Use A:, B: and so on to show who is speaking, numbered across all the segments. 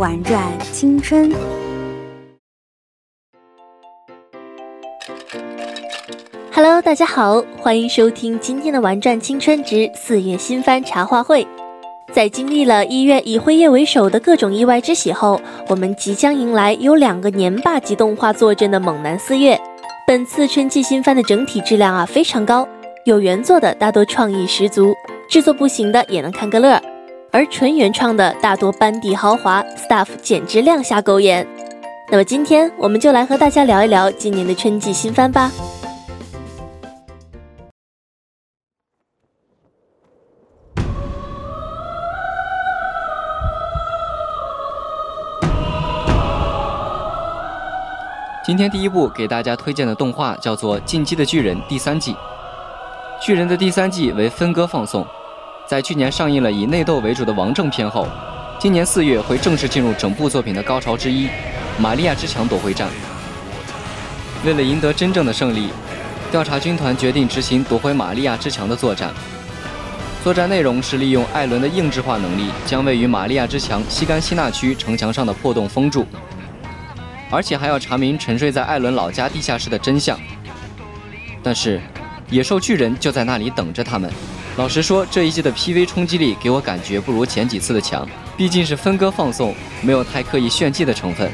A: 玩转青春。
B: Hello，大家好，欢迎收听今天的《玩转青春之四月新番茶话会》。在经历了一月以辉夜为首的各种意外之喜后，我们即将迎来有两个年霸级动画坐镇的猛男四月。本次春季新番的整体质量啊非常高，有原作的大多创意十足，制作不行的也能看个乐；而纯原创的大多班底豪华，staff 简直亮瞎狗眼。那么今天我们就来和大家聊一聊今年的春季新番吧。
C: 今天第一部给大家推荐的动画叫做《进击的巨人》第三季。巨人的第三季为分割放送，在去年上映了以内斗为主的王正片后，今年四月会正式进入整部作品的高潮之一——玛利亚之墙夺回战。为了赢得真正的胜利，调查军团决定执行夺回玛利亚之墙的作战。作战内容是利用艾伦的硬质化能力，将位于玛利亚之墙西干西纳区城墙上的破洞封住。而且还要查明沉睡在艾伦老家地下室的真相。但是，野兽巨人就在那里等着他们。老实说，这一季的 PV 冲击力给我感觉不如前几次的强，毕竟是分割放送，没有太刻意炫技的成分。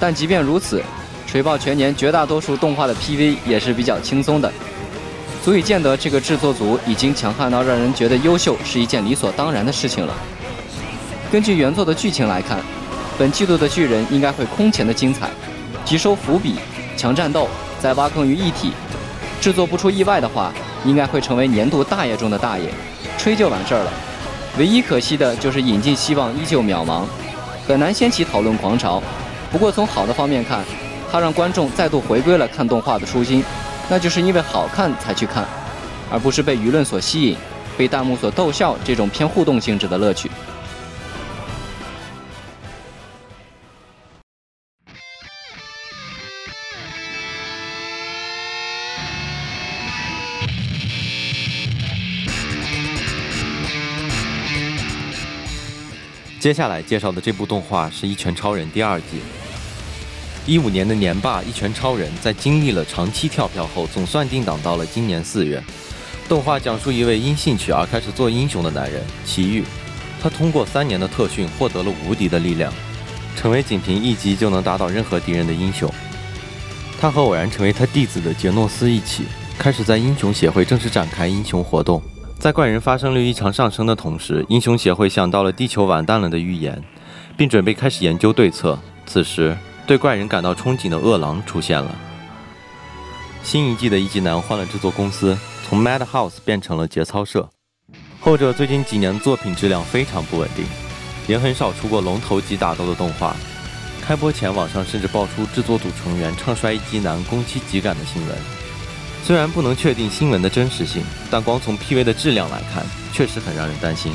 C: 但即便如此，锤爆全年绝大多数动画的 PV 也是比较轻松的，足以见得这个制作组已经强悍到让人觉得优秀是一件理所当然的事情了。根据原作的剧情来看。本季度的巨人应该会空前的精彩，集收伏笔，强战斗，再挖坑于一体。制作不出意外的话，应该会成为年度大爷中的大爷，吹就完事儿了。唯一可惜的就是引进希望依旧渺茫，很难掀起讨论狂潮。不过从好的方面看，它让观众再度回归了看动画的初心，那就是因为好看才去看，而不是被舆论所吸引，被弹幕所逗笑这种偏互动性质的乐趣。
D: 接下来介绍的这部动画是《一拳超人》第二季。一五年的年霸《一拳超人》在经历了长期跳票后，总算定档到了今年四月。动画讲述一位因兴趣而开始做英雄的男人奇遇，他通过三年的特训获得了无敌的力量，成为仅凭一击就能打倒任何敌人的英雄。他和偶然成为他弟子的杰诺斯一起，开始在英雄协会正式展开英雄活动。在怪人发生率异常上升的同时，英雄协会想到了地球完蛋了的预言，并准备开始研究对策。此时，对怪人感到憧憬的饿狼出现了。新一季的一级男换了制作公司，从 Madhouse 变成了节操社。后者最近几年作品质量非常不稳定，也很少出过龙头级打斗的动画。开播前，网上甚至爆出制作组成员唱衰一级男攻击极感的新闻。虽然不能确定新闻的真实性，但光从 PV 的质量来看，确实很让人担心。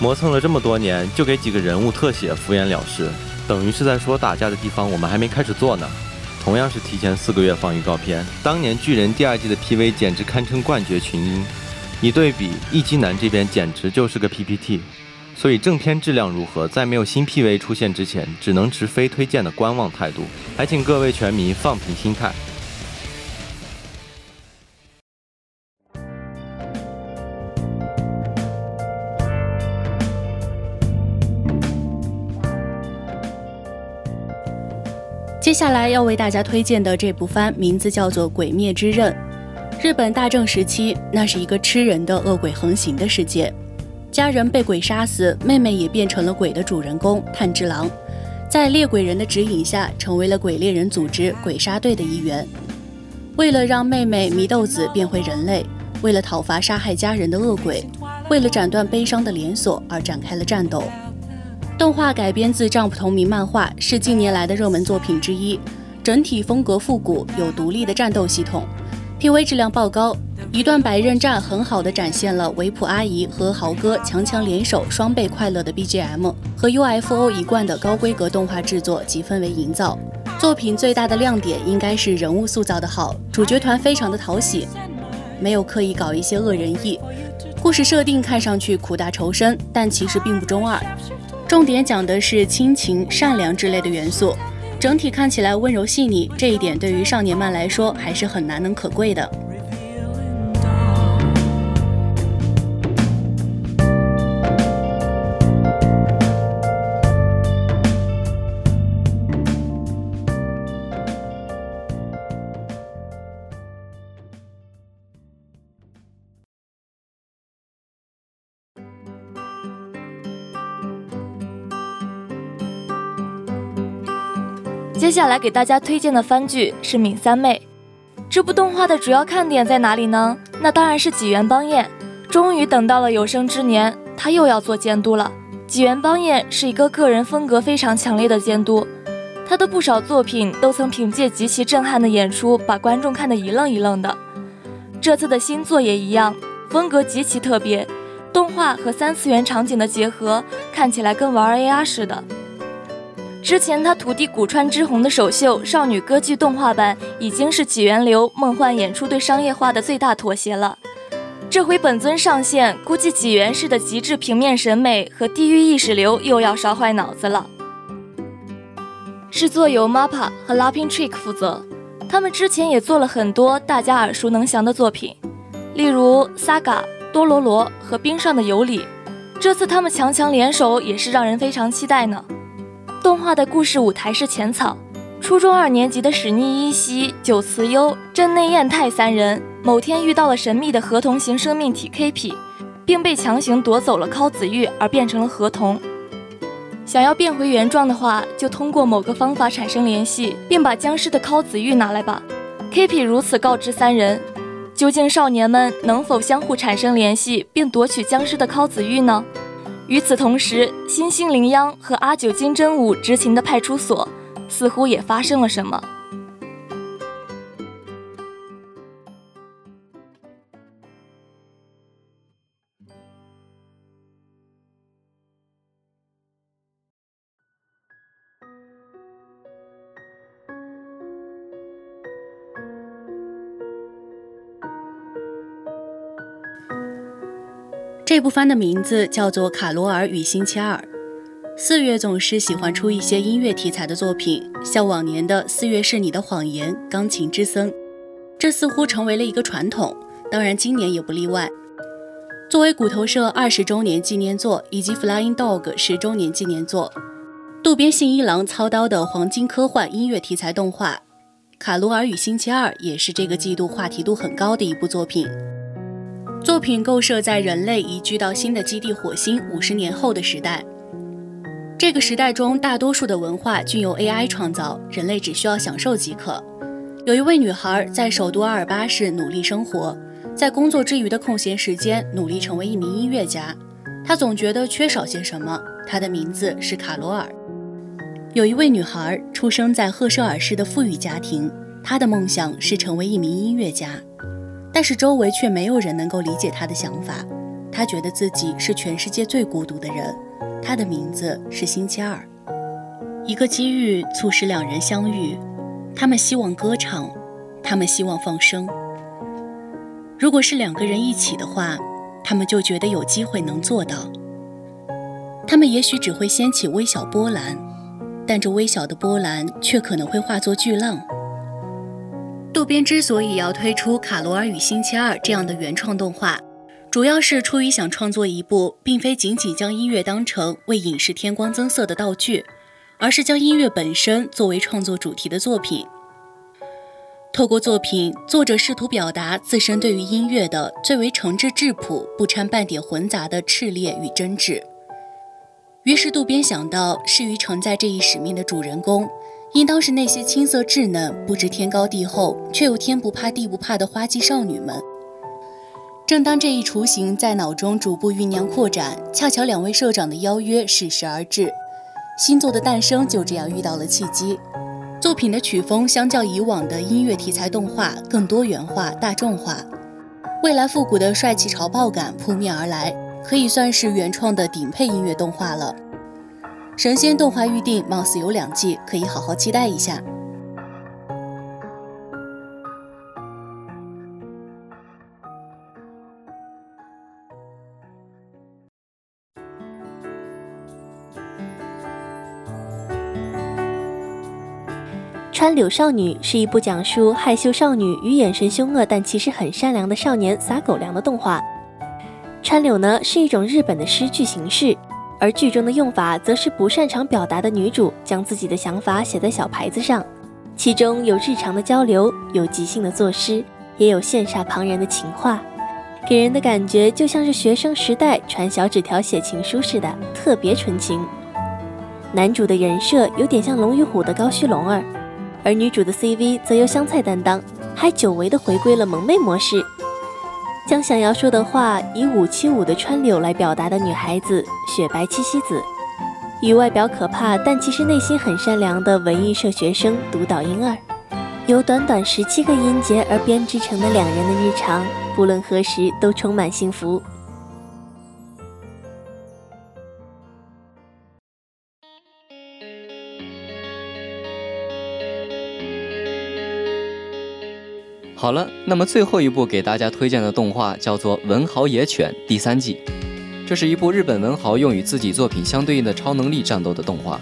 D: 磨蹭了这么多年，就给几个人物特写，敷衍了事，等于是在说打架的地方我们还没开始做呢。同样是提前四个月放预告片，当年巨人第二季的 PV 简直堪称冠绝群英，一对比一击男这边简直就是个 PPT。所以正片质量如何，在没有新 PV 出现之前，只能持非推荐的观望态度，还请各位拳迷放平心态。
E: 接下来要为大家推荐的这部番名字叫做《鬼灭之刃》。日本大正时期，那是一个吃人的恶鬼横行的世界，家人被鬼杀死，妹妹也变成了鬼的主人公炭治郎，在猎鬼人的指引下，成为了鬼猎人组织鬼杀队的一员。为了让妹妹祢豆子变回人类，为了讨伐杀害家人的恶鬼，为了斩断悲伤的连锁而展开了战斗。动画改编自丈夫同名漫画，是近年来的热门作品之一。整体风格复古，有独立的战斗系统，PV 质量爆高。一段百刃战很好的展现了维普阿姨和豪哥强强联手，双倍快乐的 BGM 和 UFO 一贯的高规格动画制作及氛围营造。作品最大的亮点应该是人物塑造的好，主角团非常的讨喜，没有刻意搞一些恶人意。故事设定看上去苦大仇深，但其实并不中二。重点讲的是亲情、善良之类的元素，整体看起来温柔细腻，这一点对于少年漫来说还是很难能可贵的。
F: 接下来给大家推荐的番剧是《敏三妹》。这部动画的主要看点在哪里呢？那当然是纪元邦彦。终于等到了有生之年，他又要做监督了。纪元邦彦是一个个人风格非常强烈的监督，他的不少作品都曾凭借极其震撼的演出把观众看得一愣一愣的。这次的新作也一样，风格极其特别，动画和三次元场景的结合，看起来跟玩 AR 似的。之前他徒弟古川之红的首秀少女歌剧动画版已经是起源流梦幻演出对商业化的最大妥协了。这回本尊上线，估计起源式的极致平面审美和地狱意识流又要烧坏脑子了。制作由 MAPPA 和 Laughing Trick 负责，他们之前也做了很多大家耳熟能详的作品，例如 Saga、多罗罗和冰上的尤里。这次他们强强联手，也是让人非常期待呢。动画的故事舞台是浅草，初中二年级的史逆一希、九慈优、真内彦太三人，某天遇到了神秘的合同型生命体 KP，并被强行夺走了尻子玉，而变成了合同。想要变回原状的话，就通过某个方法产生联系，并把僵尸的尻子玉拿来吧。KP 如此告知三人，究竟少年们能否相互产生联系，并夺取僵尸的尻子玉呢？与此同时，新兴铃央和阿九金真武执勤的派出所似乎也发生了什么。
E: 这部番的名字叫做《卡罗尔与星期二》。四月总是喜欢出一些音乐题材的作品，像往年的《四月是你的谎言》《钢琴之森》，这似乎成为了一个传统。当然，今年也不例外。作为骨头社二十周年纪念作以及《Flying Dog》十周年纪念作，渡边信一郎操刀的黄金科幻音乐题材动画《卡罗尔与星期二》也是这个季度话题度很高的一部作品。作品构设在人类移居到新的基地火星五十年后的时代。这个时代中，大多数的文化均由 AI 创造，人类只需要享受即可。有一位女孩在首都阿尔巴市努力生活，在工作之余的空闲时间努力成为一名音乐家。她总觉得缺少些什么。她的名字是卡罗尔。有一位女孩出生在赫舍尔市的富裕家庭，她的梦想是成为一名音乐家。但是周围却没有人能够理解他的想法，他觉得自己是全世界最孤独的人。他的名字是星期二。一个机遇促使两人相遇，他们希望歌唱，他们希望放声。如果是两个人一起的话，他们就觉得有机会能做到。他们也许只会掀起微小波澜，但这微小的波澜却可能会化作巨浪。渡边之所以要推出《卡罗尔与星期二》这样的原创动画，主要是出于想创作一部并非仅仅将音乐当成为影视添光增色的道具。而是将音乐本身作为创作主题的作品。透过作品，作者试图表达自身对于音乐的最为诚挚质朴、不掺半点混杂的炽烈与真挚。于是渡边想到，适于承载这一使命的主人公，应当是那些青涩稚嫩、不知天高地厚，却又天不怕地不怕的花季少女们。正当这一雏形在脑中逐步酝酿扩展，恰巧两位社长的邀约适时而至。新作的诞生就这样遇到了契机。作品的曲风相较以往的音乐题材动画更多元化、大众化，未来复古的帅气潮爆感扑面而来，可以算是原创的顶配音乐动画了。神仙动画预定貌似有两季，可以好好期待一下。
B: 川柳少女是一部讲述害羞少女与眼神凶恶但其实很善良的少年撒狗粮的动画。川柳呢是一种日本的诗句形式，而剧中的用法则是不擅长表达的女主将自己的想法写在小牌子上，其中有日常的交流，有即兴的作诗，也有羡煞旁人的情话，给人的感觉就像是学生时代传小纸条写情书似的，特别纯情。男主的人设有点像《龙与虎》的高须龙儿。而女主的 CV 则由香菜担当，还久违的回归了萌妹模式，将想要说的话以五七五的川柳来表达的女孩子雪白七夕子，与外表可怕但其实内心很善良的文艺社学生独岛婴儿，由短短十七个音节而编织成的两人的日常，不论何时都充满幸福。
C: 好了，那么最后一部给大家推荐的动画叫做《文豪野犬》第三季。这是一部日本文豪用与自己作品相对应的超能力战斗的动画。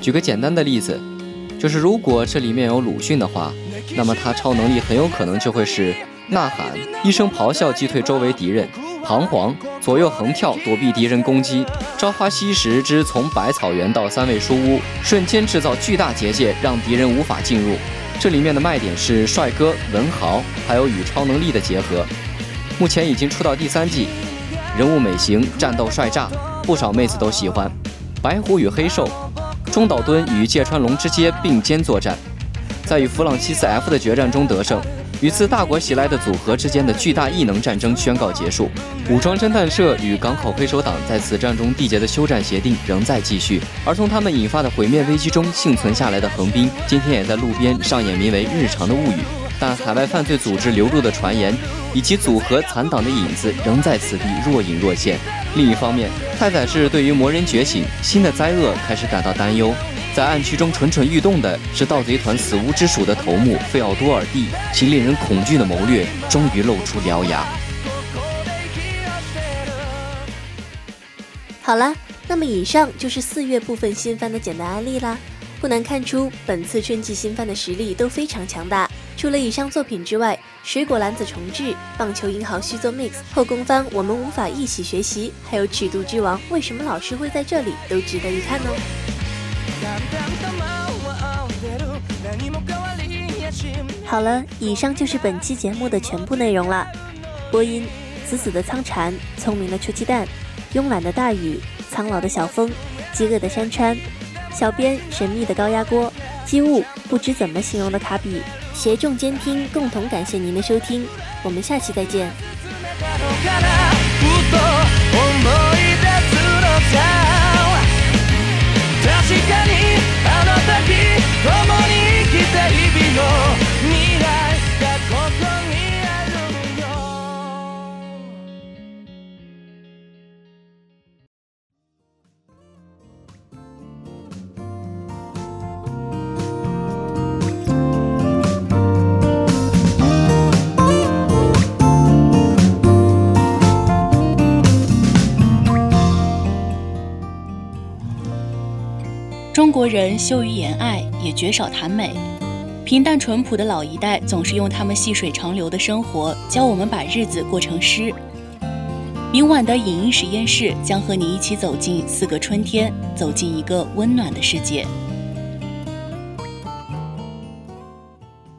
C: 举个简单的例子，就是如果这里面有鲁迅的话，那么他超能力很有可能就会是呐喊，一声咆哮击退周围敌人；彷徨，左右横跳躲避敌人攻击；朝花夕拾之从百草园到三味书屋，瞬间制造巨大结界，让敌人无法进入。这里面的卖点是帅哥、文豪，还有与超能力的结合。目前已经出到第三季，人物美型，战斗帅炸，不少妹子都喜欢。白虎与黑兽，中岛敦与芥川龙之介并肩作战，在与弗朗西斯 F 的决战中得胜。与自大国袭来的组合之间的巨大异能战争宣告结束，武装侦探社与港口黑手党在此战中缔结的休战协定仍在继续。而从他们引发的毁灭危机中幸存下来的横滨，今天也在路边上演名为《日常的物语》。但海外犯罪组织流入的传言以及组合残党的影子仍在此地若隐若现。另一方面，太宰治对于魔人觉醒、新的灾厄开始感到担忧。在暗区中蠢蠢欲动的是盗贼团死无之鼠的头目费奥多尔蒂，其令人恐惧的谋略终于露出獠牙。
B: 好了，那么以上就是四月部分新番的简单案例啦。不难看出，本次春季新番的实力都非常强大。除了以上作品之外，水果篮子重置、棒球英豪续作 Mix、后宫番我们无法一起学习，还有尺度之王为什么老师会在这里，都值得一看哦。好了，以上就是本期节目的全部内容了。播音：死死的苍蝉，聪明的出鸡蛋，慵懒的大雨，苍老的小风，饥饿的山川。小编：神秘的高压锅，机务：不知怎么形容的卡比。协众监听，共同感谢您的收听，我们下期再见。確かにあの 中
E: 国人羞于言爱也绝少谈美。平淡淳朴的老一代总是用他们细水长流的生活教我们把日子过成诗。明晚的影音实验室将和你一起走进四个春天，走进一个温暖的世界。